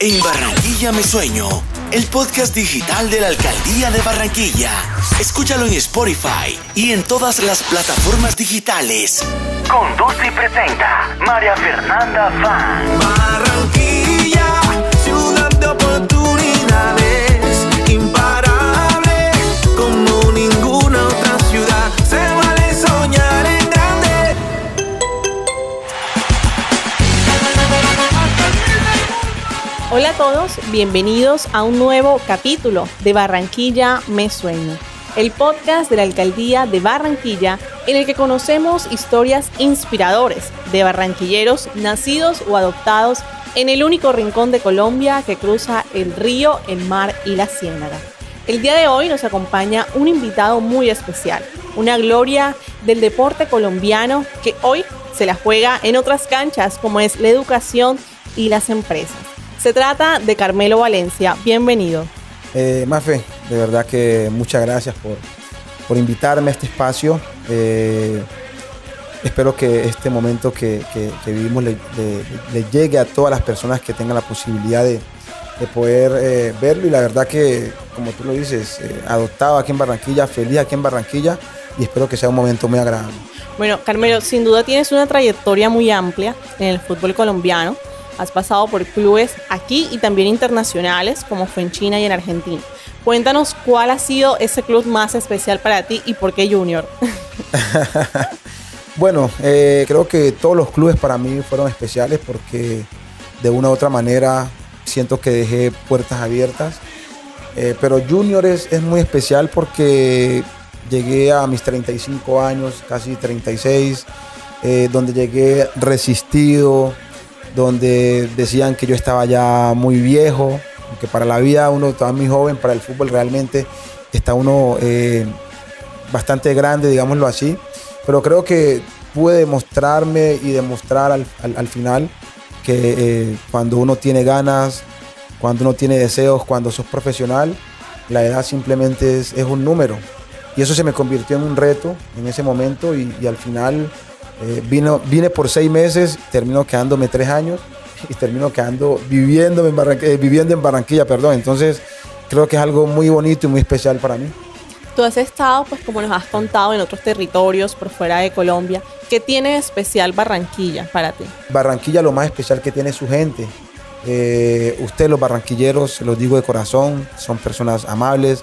En Barranquilla Me Sueño, el podcast digital de la Alcaldía de Barranquilla. Escúchalo en Spotify y en todas las plataformas digitales. Conduce y presenta María Fernanda Fan. Barranquilla, Hola a todos, bienvenidos a un nuevo capítulo de Barranquilla Me Sueño, el podcast de la Alcaldía de Barranquilla en el que conocemos historias inspiradoras de barranquilleros nacidos o adoptados en el único rincón de Colombia que cruza el río, el mar y la ciénaga. El día de hoy nos acompaña un invitado muy especial, una gloria del deporte colombiano que hoy se la juega en otras canchas como es la educación y las empresas. Se trata de Carmelo Valencia. Bienvenido. Eh, Mafe, de verdad que muchas gracias por, por invitarme a este espacio. Eh, espero que este momento que, que- que vivimos le, le- le llegue a todas las personas que tengan la posibilidad de, de poder eh, verlo. Y la verdad que, como tú lo dices, eh, adoptado aquí en Barranquilla, feliz aquí en Barranquilla y espero que sea un momento muy agradable. Bueno, Carmelo, sin duda tienes una trayectoria muy amplia en el fútbol colombiano. Has pasado por clubes aquí y también internacionales, como fue en China y en Argentina. Cuéntanos cuál ha sido ese club más especial para ti y por qué Junior. Bueno, eh, creo que todos los clubes para mí fueron especiales porque de una u otra manera siento que dejé puertas abiertas. Eh, pero Junior es, es muy especial porque llegué a mis 35 años, casi 36, eh, donde llegué resistido, donde decían que yo estaba ya muy viejo, que para la vida uno estaba muy joven, para el fútbol realmente está uno eh, bastante grande, digámoslo así. Pero creo que pude demostrarme y demostrar al, al- al final que eh, cuando uno tiene ganas, cuando uno tiene deseos, cuando sos profesional, la edad simplemente es, un número. Y eso se me convirtió en un reto en ese momento y al final eh, vino, vine por seis meses, terminó quedándome tres años y termino quedando viviendo en, Barranqu- eh, viviendo en Barranquilla, perdón. Entonces creo que es algo muy bonito y muy especial para mí. Tú has estado, pues como nos has contado, en otros territorios por fuera de Colombia. ¿Qué tiene de especial Barranquilla para ti? Barranquilla lo más especial que tiene es su gente. Eh, ustedes los barranquilleros, se los digo de corazón, son personas amables,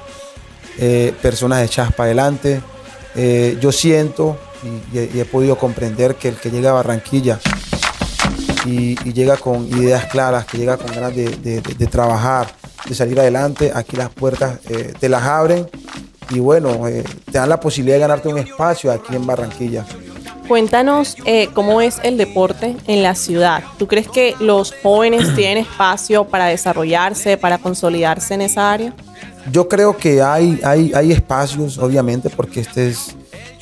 eh, personas echadas para adelante. Yo siento y, y he- podido comprender que el que llega a Barranquilla y, y llega con ideas claras, que llega con ganas de, de- de- de trabajar, de salir adelante, aquí las puertas eh, te las abren y bueno, eh, te dan la posibilidad de ganarte un espacio aquí en Barranquilla. Cuéntanos eh, cómo es el deporte en la ciudad. ¿Tú crees que los jóvenes tienen espacio para desarrollarse, para consolidarse en esa área? Yo creo que hay, hay, hay espacios, obviamente, porque este es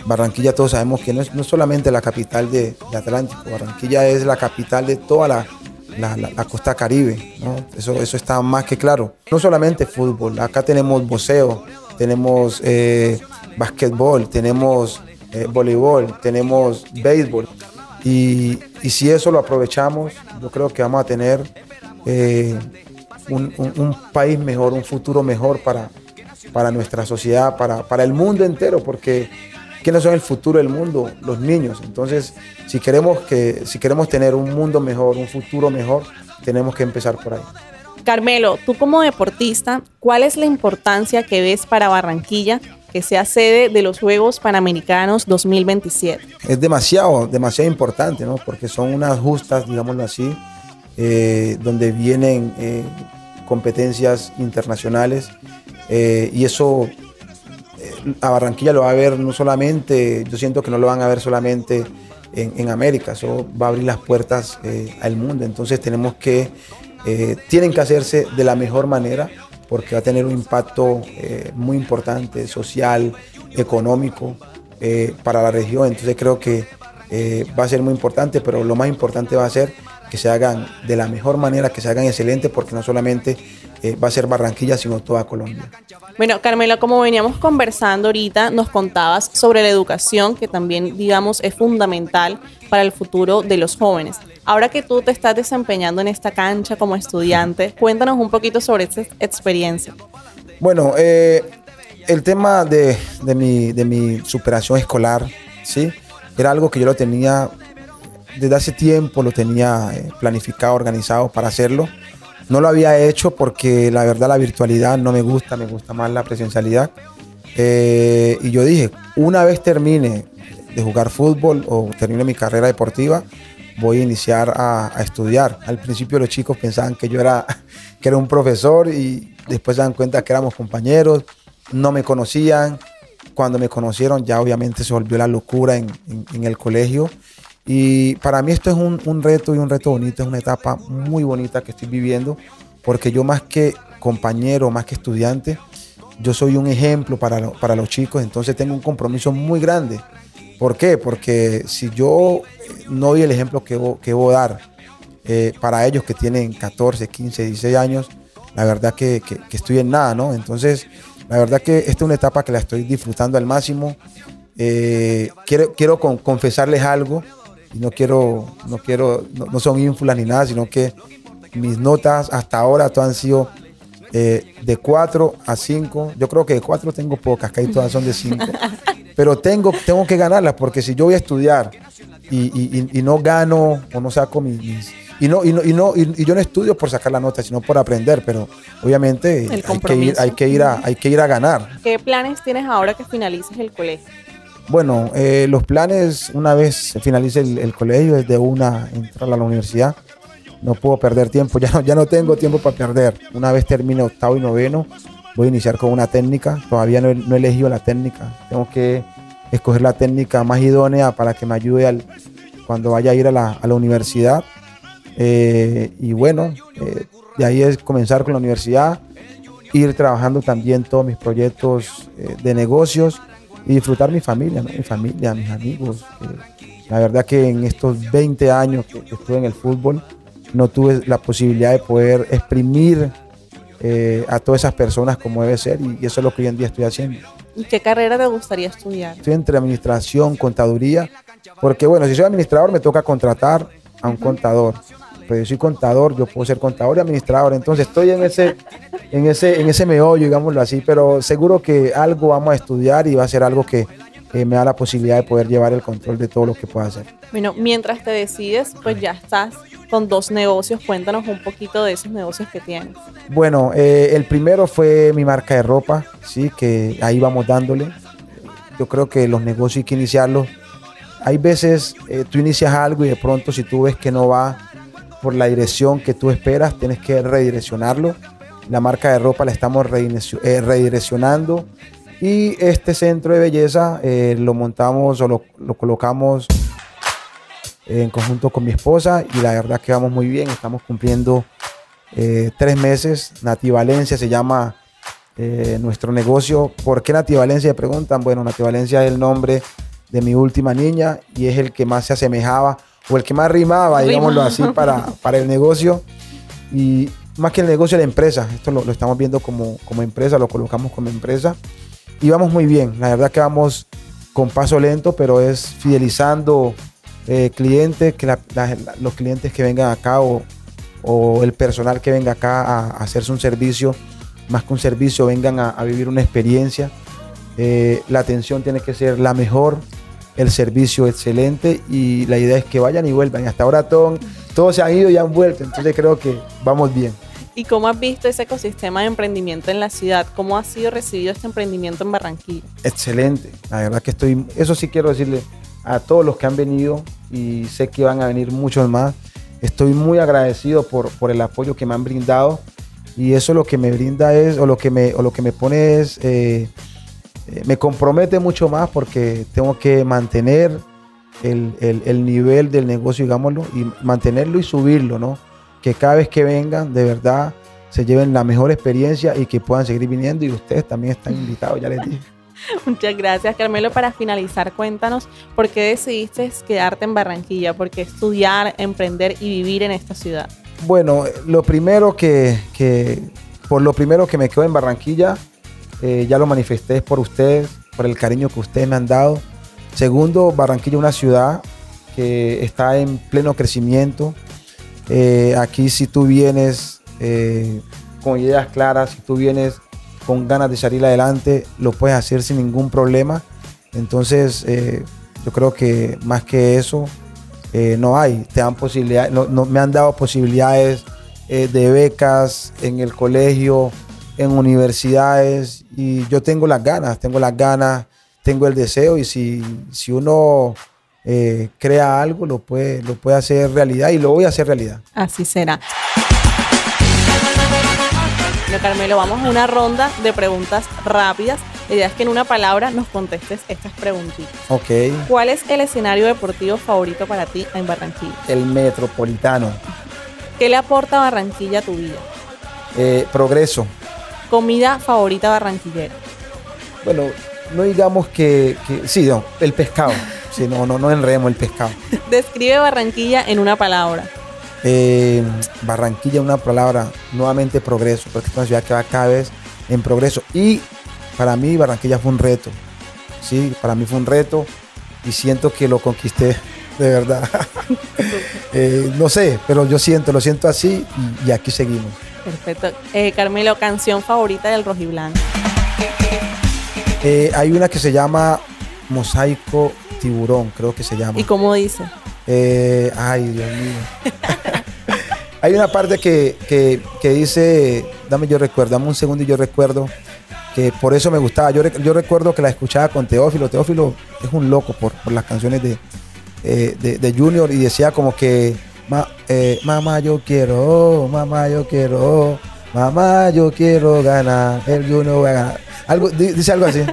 Barranquilla, todos sabemos que no es, no solamente la capital de, Atlántico, Barranquilla es la capital de toda la- la costa caribe, ¿no? eso, eso está más que claro. No solamente fútbol, acá tenemos boxeo, tenemos eh, basquetbol, tenemos eh, voleibol, tenemos béisbol. Y, y si eso lo aprovechamos, yo creo que vamos a tener eh, un, un- un país mejor, un futuro mejor para, para nuestra sociedad, para, para el mundo entero, porque ¿quiénes son el futuro del mundo? Los niños. Entonces, si queremos, que, si queremos tener un mundo mejor, un futuro mejor, tenemos que empezar por ahí. Carmelo, tú como deportista, ¿cuál es la importancia que ves para Barranquilla que sea sede de los Juegos Panamericanos 2027? es demasiado, demasiado importante, ¿no? Porque son unas justas, digámoslo así, eh, donde vienen eh, competencias internacionales eh, y eso a Barranquilla lo va a ver no solamente, yo siento que no lo van a ver solamente en, América, eso va a abrir las puertas eh, al mundo, entonces tenemos que, eh, tienen que hacerse de la mejor manera porque va a tener un impacto eh, muy importante, social, económico, para la región. Entonces creo que va a ser muy importante, pero lo más importante va a ser que se hagan de la mejor manera, que se hagan excelentes, porque no solamente va a ser Barranquilla, sino toda Colombia. Bueno, Carmela, como veníamos conversando ahorita, nos contabas sobre la educación, que también, digamos, es fundamental para el futuro de los jóvenes. Ahora que tú te estás desempeñando en esta cancha como estudiante, cuéntanos un poquito sobre esta experiencia. Bueno, eh, el tema de, de, mi, de mi superación escolar, ¿sí? Era algo que yo lo tenía desde hace tiempo, lo tenía eh, planificado, organizado para hacerlo. No lo había hecho porque la verdad la virtualidad no me gusta, me gusta más la presencialidad. Eh, y yo dije, una vez termine de jugar fútbol o termine mi carrera deportiva, voy a iniciar a, estudiar. Al principio los chicos pensaban que yo era, que era un profesor y después se dan cuenta que éramos compañeros, no me conocían. Cuando me conocieron ya obviamente se volvió la locura en el colegio. Y para mí esto es un, un, reto y un reto bonito, es una etapa muy bonita que estoy viviendo, porque yo más que compañero, más que estudiante, yo soy un ejemplo para, para los chicos, entonces tengo un compromiso muy grande. ¿Por qué? Porque si yo no doy el ejemplo que, que voy a dar eh, para ellos que tienen 14, 15, 16 años, la verdad que, que, estoy en nada, ¿no? Entonces, la verdad que esta es una etapa que la estoy disfrutando al máximo. Eh, quiero quiero con, confesarles algo y no quiero, no quiero, no, no, son ínfulas ni nada, sino que mis notas hasta ahora todas han sido eh, de 4 a 5. Yo creo que de 4 tengo pocas, que ahí todas son de 5. Pero tengo, tengo que ganarlas porque si yo voy a estudiar y, y, y no gano o no saco mis, mis y no, y no, y no, y, yo no estudio por sacar la nota, sino por aprender, pero obviamente hay que, ir, hay, que ir a, hay que ir a ganar. ¿Qué planes tienes ahora que finalices el colegio? Bueno, eh, los planes, una vez finalice el, colegio, es de una entrar a la universidad. No puedo perder tiempo, ya no, ya no tengo tiempo para perder. Una vez termine octavo y noveno, voy a iniciar con una técnica. Todavía no he, elegido la técnica. Tengo que escoger la técnica más idónea para que me ayude al, cuando vaya a ir a la, a la universidad. Eh, y bueno, eh, de ahí es comenzar con la universidad, ir trabajando también todos mis proyectos de negocios y disfrutar mi familia, ¿no? mi familia, mis amigos. la verdad que en estos 20 años que, que, estuve en el fútbol, no tuve la posibilidad de poder exprimir eh, a todas esas personas como debe ser y, y, eso es lo que hoy en día estoy haciendo. ¿Y qué carrera te gustaría estudiar? Estoy entre administración, contaduría, porque bueno, si soy administrador me toca contratar a un contador. Pero yo soy contador, yo puedo ser contador y administrador. Entonces estoy en ese, en ese, en ese meollo, digámoslo así, pero seguro que algo vamos a estudiar y va a ser algo que eh, me da la posibilidad de poder llevar el control de todo lo que pueda hacer. Bueno, mientras te decides, pues ya estás con dos negocios. Cuéntanos un poquito de esos negocios que tienes. Bueno, eh, el primero fue mi marca de ropa, sí, que ahí vamos dándole. Yo creo que los negocios hay que iniciarlos. Hay veces eh, tú inicias algo y de pronto si tú ves que no va por la dirección que tú esperas, tienes que redireccionarlo. La marca de ropa la estamos eh, redireccionando y este centro de belleza eh, lo montamos o lo, lo, colocamos en conjunto con mi esposa y la verdad que vamos muy bien, estamos cumpliendo eh, tres meses. Nativalencia se llama eh, nuestro negocio. ¿Por qué Nativalencia? Me preguntan. Bueno, Nativalencia es el nombre de mi última niña y es el que más se asemejaba o el que más rimaba, digámoslo así, para, para el negocio. Y más que el negocio, la empresa. Esto lo, estamos viendo como, como empresa, lo colocamos como empresa. Y vamos muy bien. La verdad que vamos con paso lento, pero es fidelizando eh, clientes, que los clientes que vengan acá o, el personal que venga acá a, hacerse un servicio, más que un servicio, vengan a, vivir una experiencia. Eh, la atención tiene que ser la mejor el servicio excelente y la idea es que vayan y vuelvan. Hasta ahora todos todo se han ido y han vuelto, entonces creo que vamos bien. ¿Y cómo has visto ese ecosistema de emprendimiento en la ciudad? ¿Cómo ha sido recibido este emprendimiento en Barranquilla? Excelente, la verdad que estoy, eso sí quiero decirle a todos los que han venido y sé que van a venir muchos más. Estoy muy agradecido por, por el apoyo que me han brindado y eso lo que me brinda es, o lo que me, o lo que me pone es... Eh, me compromete mucho más porque tengo que mantener el, el, el, nivel del negocio, digámoslo, y mantenerlo y subirlo, ¿no? Que cada vez que vengan, de verdad, se lleven la mejor experiencia y que puedan seguir viniendo y ustedes también están invitados, ya les dije. Muchas gracias, Carmelo. Para finalizar, cuéntanos por qué decidiste quedarte en Barranquilla, por qué estudiar, emprender y vivir en esta ciudad. Bueno, lo primero que, que por lo primero que me quedo en Barranquilla eh, ya lo manifesté por ustedes, por el cariño que ustedes me han dado. Segundo, Barranquilla es una ciudad que está en pleno crecimiento. Eh, aquí si tú vienes eh, con ideas claras, si tú vienes con ganas de salir adelante, lo puedes hacer sin ningún problema. Entonces, eh, yo creo que más que eso, no hay. Te dan posibilidades, no, no- me han dado posibilidades de becas en el colegio, en universidades, y yo tengo las ganas, tengo las ganas, tengo el deseo, y si, si uno eh, crea algo, lo puede, lo puede hacer realidad, y lo voy a hacer realidad. Así será. Bueno, Carmelo, vamos a una ronda de preguntas rápidas. La idea es que en una palabra nos contestes estas preguntitas. Ok, ¿Cuál es el escenario deportivo favorito para ti en Barranquilla? el metropolitano, ¿Qué le aporta Barranquilla a tu vida? Eh, progreso. Comida favorita barranquillera. Bueno, no digamos que, que- sí, no, el pescado. Sí, no, no, no enredemos el pescado. Describe Barranquilla en una palabra. Eh, Barranquilla, una palabra, nuevamente progreso, porque es una ciudad que va cada vez en progreso. Y para mí Barranquilla fue un reto. Sí, para mí fue un reto y siento que lo conquisté de verdad. Eh, no sé, pero yo siento, lo siento así y, y aquí seguimos. Perfecto. Eh, Carmelo, canción favorita del Rojiblanco. Eh, hay una que se llama Mosaico Tiburón, creo que se llama. ¿Y cómo dice? Eh, ay, Dios mío. Hay una parte que, que- que dice, dame yo recuerdo, dame un segundo y yo recuerdo que por eso me gustaba. Yo, yo recuerdo que la escuchaba con Teófilo. Teófilo es un loco por, por las canciones de, eh, de, de Junior y decía como que, "Ma- eh, mamá yo quiero, mamá yo quiero, mamá yo quiero ganar, el Junior va a ganar. Algo, di- dice algo así.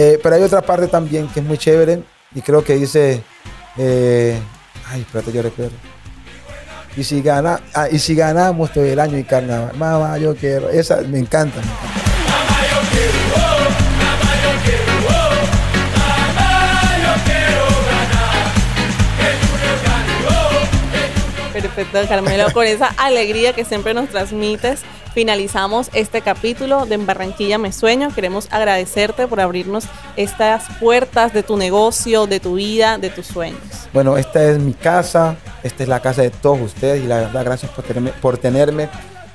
Eh, pero hay otra parte también que es muy chévere y creo que dice, eh, ay, espérate, yo recuerdo. Y si, gana, ah, y si ganamos todo el año y carnaval, mamá, yo quiero. Esa me encanta. Perfecto, Carmelo. Con esa alegría que siempre nos transmites, finalizamos este capítulo de En Barranquilla Me Sueño. Queremos agradecerte por abrirnos estas puertas de tu negocio, de tu vida, de tus sueños. Bueno, esta es mi casa, esta es la casa de todos ustedes y la verdad, gracias por tenerme, por tenerme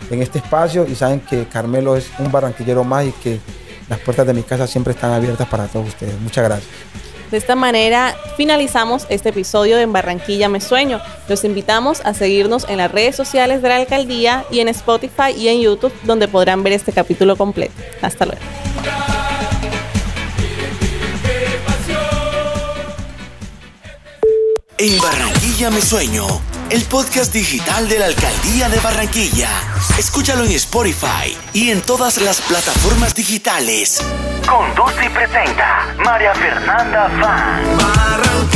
en este espacio y saben que Carmelo es un barranquillero más y que las puertas de mi casa siempre están abiertas para todos ustedes. Muchas gracias. De esta manera finalizamos este episodio de En Barranquilla Me Sueño. Los invitamos a seguirnos en las redes sociales de la alcaldía y en Spotify y en YouTube donde podrán ver este capítulo completo. Hasta luego. En Barranquilla Me Sueño, el podcast digital de la Alcaldía de Barranquilla. Escúchalo en Spotify y en todas las plataformas digitales. Conduce y presenta María Fernanda Fan.